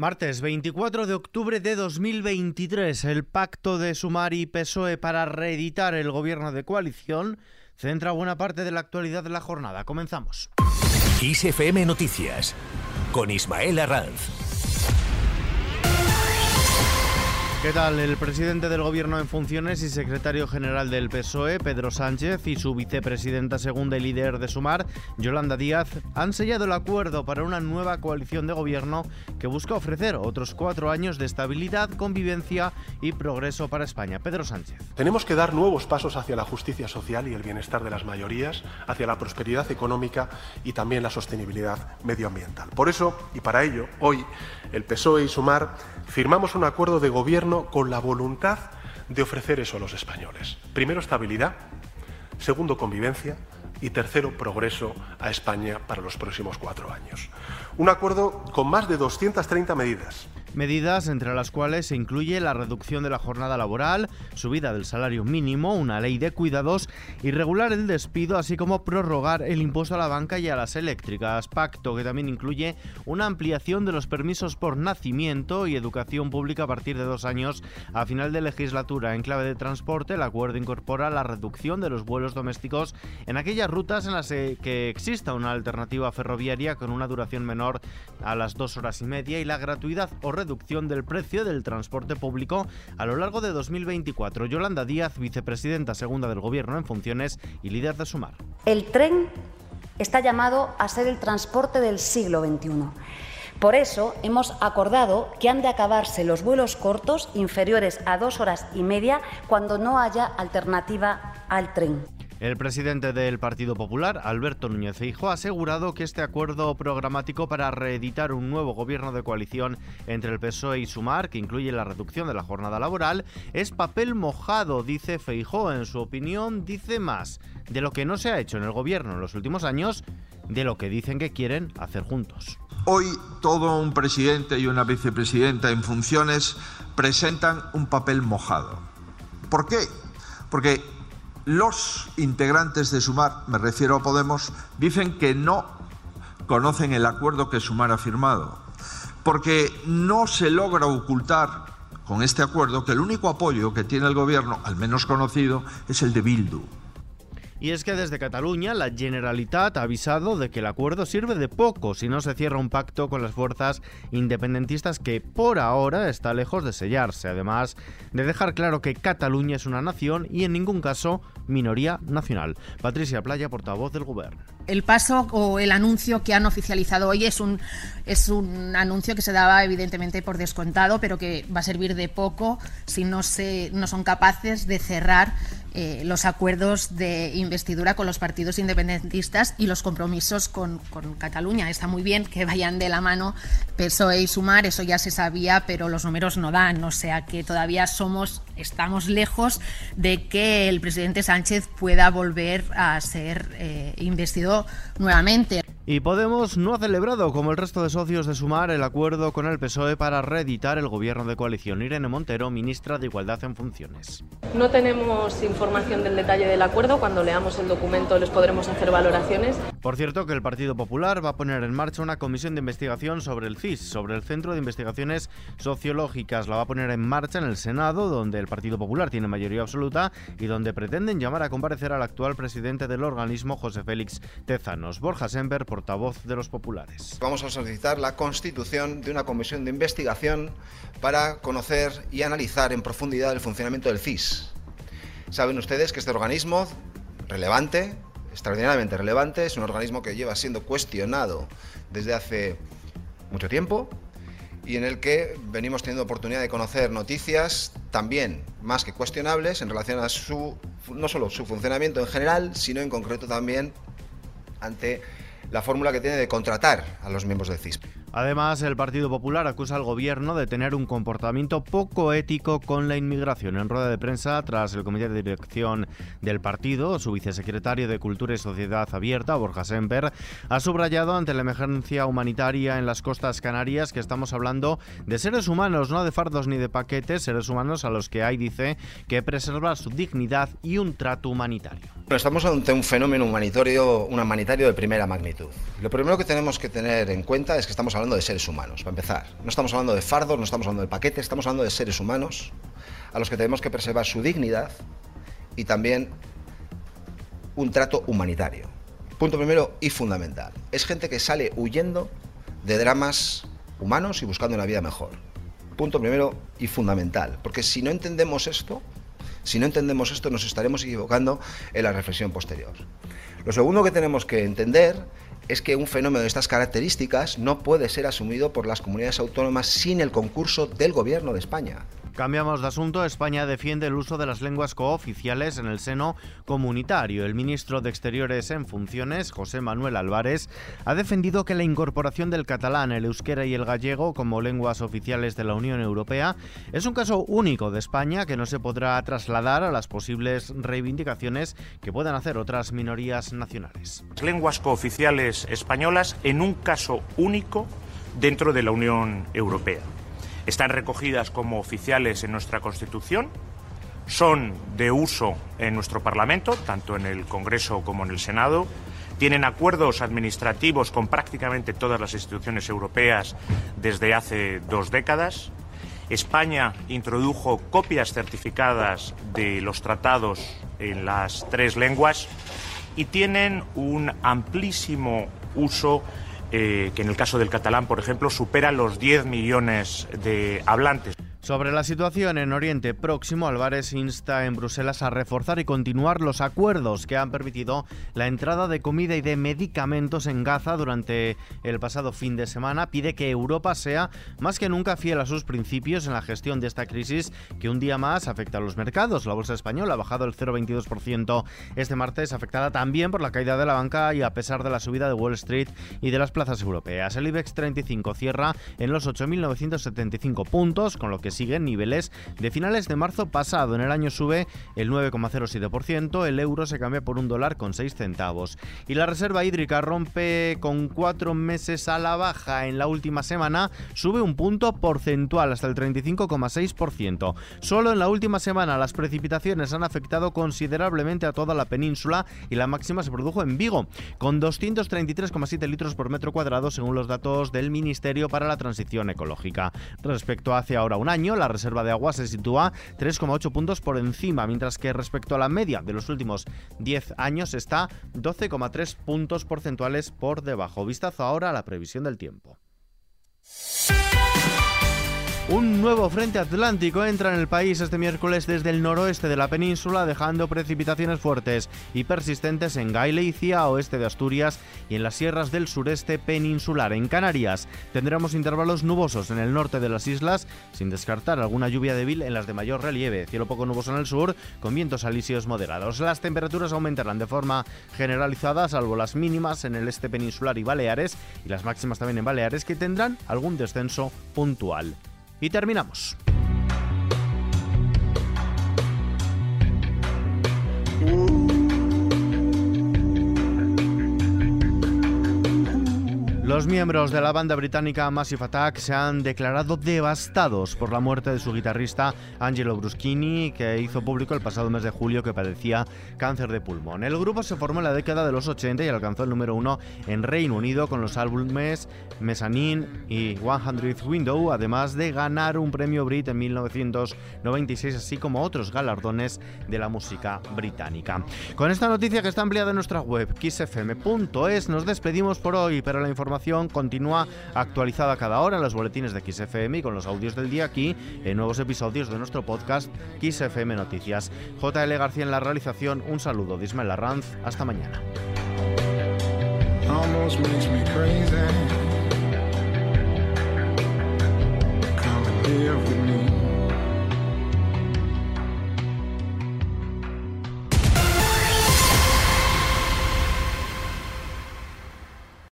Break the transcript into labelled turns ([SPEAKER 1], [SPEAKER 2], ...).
[SPEAKER 1] Martes 24 de octubre de 2023, el pacto de Sumar y PSOE para reeditar el gobierno de coalición centra buena parte de la actualidad de la jornada. Comenzamos.
[SPEAKER 2] ISFM Noticias con Ismael Arranz.
[SPEAKER 1] ¿Qué tal? El presidente del Gobierno en funciones y secretario general del PSOE, Pedro Sánchez, y su vicepresidenta segunda y líder de Sumar, Yolanda Díaz, han sellado el acuerdo para una nueva coalición de gobierno que busca ofrecer otros cuatro años de estabilidad, convivencia y progreso para España. Pedro Sánchez.
[SPEAKER 3] Tenemos que dar nuevos pasos hacia la justicia social y el bienestar de las mayorías, hacia la prosperidad económica y también la sostenibilidad medioambiental. Por eso, y para ello, hoy el PSOE y Sumar firmamos un acuerdo de gobierno con la voluntad de ofrecer eso a los españoles. Primero, estabilidad. Segundo, convivencia. Y tercero, progreso a España para los próximos cuatro años. Un acuerdo con más de 230 medidas
[SPEAKER 1] Medidas entre las cuales se incluye la reducción de la jornada laboral, subida del salario mínimo, una ley de cuidados y regular el despido, así como prorrogar el impuesto a la banca y a las eléctricas. Pacto que también incluye una ampliación de los permisos por nacimiento y educación pública a partir de dos años a final de legislatura. En clave de transporte, el acuerdo incorpora la reducción de los vuelos domésticos en aquellas rutas en las que exista una alternativa ferroviaria con una duración menor a las dos horas y media y la gratuidad o reducción del precio del transporte público a lo largo de 2024. Yolanda Díaz, vicepresidenta segunda del Gobierno en funciones y líder de Sumar.
[SPEAKER 4] El tren está llamado a ser el transporte del siglo XXI. Por eso hemos acordado que han de acabarse los vuelos cortos inferiores a dos horas y media cuando no haya alternativa al tren.
[SPEAKER 1] El presidente del Partido Popular, Alberto Núñez Feijóo, ha asegurado que este acuerdo programático para reeditar un nuevo gobierno de coalición entre el PSOE y Sumar, que incluye la reducción de la jornada laboral, es papel mojado, dice Feijóo. En su opinión, dice más de lo que no se ha hecho en el gobierno en los últimos años, de lo que dicen que quieren hacer juntos.
[SPEAKER 5] Hoy todo un presidente y una vicepresidenta en funciones presentan un papel mojado. ¿Por qué? Porque los integrantes de Sumar, me refiero a Podemos, dicen que no conocen el acuerdo que Sumar ha firmado, porque no se logra ocultar con este acuerdo que el único apoyo que tiene el gobierno, al menos conocido, es el de Bildu.
[SPEAKER 1] Y es que desde Cataluña la Generalitat ha avisado de que el acuerdo sirve de poco si no se cierra un pacto con las fuerzas independentistas que por ahora está lejos de sellarse, además de dejar claro que Cataluña es una nación y en ningún caso minoría nacional. Patricia Playa, portavoz del Gobierno.
[SPEAKER 6] El paso o el anuncio que han oficializado hoy es un, es un anuncio que se daba evidentemente por descontado, pero que va a servir de poco si no, se, no son capaces de cerrar eh, los acuerdos de investidura con los partidos independentistas y los compromisos con, Cataluña. Está muy bien que vayan de la mano PSOE y Sumar, eso ya se sabía, pero los números no dan, o sea que todavía somos, estamos lejos de que el presidente Sánchez pueda volver a ser eh, investido nuevamente.
[SPEAKER 1] Y Podemos no ha celebrado, como el resto de socios de Sumar, el acuerdo con el PSOE para reeditar el gobierno de coalición. Irene Montero, ministra de Igualdad en Funciones.
[SPEAKER 7] No tenemos información del detalle del acuerdo. Cuando leamos el documento les podremos hacer valoraciones.
[SPEAKER 1] Por cierto, que el Partido Popular va a poner en marcha una comisión de investigación sobre el CIS, sobre el Centro de Investigaciones Sociológicas. La va a poner en marcha en el Senado, donde el Partido Popular tiene mayoría absoluta y donde pretenden llamar a comparecer al actual presidente del organismo, José Félix Tezanos. Borja Semper, por portavoz de los populares.
[SPEAKER 8] Vamos a solicitar la constitución de una comisión de investigación para conocer y analizar en profundidad el funcionamiento del CIS. Saben ustedes que este organismo, relevante, extraordinariamente relevante, es un organismo que lleva siendo cuestionado desde hace mucho tiempo y en el que venimos teniendo oportunidad de conocer noticias también más que cuestionables en relación a su no solo su funcionamiento en general, sino en concreto también ante la fórmula que tiene de contratar a los miembros del CISP.
[SPEAKER 1] Además, el Partido Popular acusa al gobierno de tener un comportamiento poco ético con la inmigración. En rueda de prensa, tras el comité de dirección del partido, su vicesecretario de Cultura y Sociedad Abierta, Borja Semper, ha subrayado ante la emergencia humanitaria en las costas canarias que estamos hablando de seres humanos, no de fardos ni de paquetes, seres humanos a los que hay, dice, que preservar su dignidad y un trato humanitario.
[SPEAKER 8] estamos ante un fenómeno humanitario, un humanitario de primera magnitud. Lo primero que tenemos que tener en cuenta es que estamos hablando de seres humanos, para empezar. No estamos hablando de fardos, no estamos hablando de paquetes, estamos hablando de seres humanos a los que tenemos que preservar su dignidad y también un trato humanitario. Punto primero y fundamental. Es gente que sale huyendo de dramas humanos y buscando una vida mejor. Punto primero y fundamental. Porque si no entendemos esto, si no entendemos esto, nos estaremos equivocando en la reflexión posterior. Lo segundo que tenemos que entender es que un fenómeno de estas características no puede ser asumido por las comunidades autónomas sin el concurso del Gobierno de España.
[SPEAKER 1] Cambiamos de asunto. España defiende el uso de las lenguas cooficiales en el seno comunitario. El ministro de Exteriores en funciones, José Manuel Álvarez, ha defendido que la incorporación del catalán, el euskera y el gallego como lenguas oficiales de la Unión Europea es un caso único de España que no se podrá trasladar a las posibles reivindicaciones que puedan hacer otras minorías nacionales.
[SPEAKER 9] Lenguas cooficiales españolas en un caso único dentro de la Unión Europea están recogidas como oficiales en nuestra Constitución, son de uso en nuestro Parlamento, tanto en el Congreso como en el Senado, tienen acuerdos administrativos con prácticamente todas las instituciones europeas desde hace dos décadas. España introdujo copias certificadas de los tratados en las tres lenguas y tienen un amplísimo uso eh, que en el caso del catalán, por ejemplo, supera los 10 millones de hablantes.
[SPEAKER 1] Sobre la situación en Oriente Próximo, Álvarez insta en Bruselas a reforzar y continuar los acuerdos que han permitido la entrada de comida y de medicamentos en Gaza durante el pasado fin de semana. Pide que Europa sea más que nunca fiel a sus principios en la gestión de esta crisis que un día más afecta a los mercados. La bolsa española ha bajado el 0,22% este martes, afectada también por la caída de la banca y a pesar de la subida de Wall Street y de las plazas europeas. El IBEX 35 cierra en los 8.975 puntos, con lo que sigue en niveles de finales de marzo pasado. En el año sube el 9,07%, el euro se cambia por un dólar con 6 centavos. Y la reserva hídrica rompe con cuatro meses a la baja. En la última semana sube un punto porcentual hasta el 35,6%. Solo en la última semana las precipitaciones han afectado considerablemente a toda la península y la máxima se produjo en Vigo, con 233,7 litros por metro cuadrado según los datos del Ministerio para la Transición Ecológica. Respecto a hace ahora un año, la reserva de agua se sitúa 3,8 puntos por encima, mientras que respecto a la media de los últimos 10 años está 12,3 puntos porcentuales por debajo. Vistazo ahora a la previsión del tiempo. Un nuevo frente atlántico entra en el país este miércoles desde el noroeste de la península, dejando precipitaciones fuertes y persistentes en Galicia, oeste de Asturias y en las sierras del sureste peninsular. En Canarias tendremos intervalos nubosos en el norte de las islas, sin descartar alguna lluvia débil en las de mayor relieve. Cielo poco nuboso en el sur, con vientos alisios moderados. Las temperaturas aumentarán de forma generalizada, salvo las mínimas en el este peninsular y Baleares, y las máximas también en Baleares, que tendrán algún descenso puntual. Y terminamos. Los miembros de la banda británica Massive Attack se han declarado devastados por la muerte de su guitarrista Angelo Bruschini, que hizo público el pasado mes de julio que padecía cáncer de pulmón. El grupo se formó en la década de los 80 y alcanzó el número uno en Reino Unido con los álbumes Mezzanine y 100th Window, además de ganar un premio Brit en 1996, así como otros galardones de la música británica. Con esta noticia que está ampliada en nuestra web, kissfm.es, nos despedimos por hoy, pero la información continúa actualizada cada hora en los boletines de XFM y con los audios del día aquí en nuevos episodios de nuestro podcast XFM Noticias. JL García en la realización, un saludo de Ismael Arranz, hasta mañana.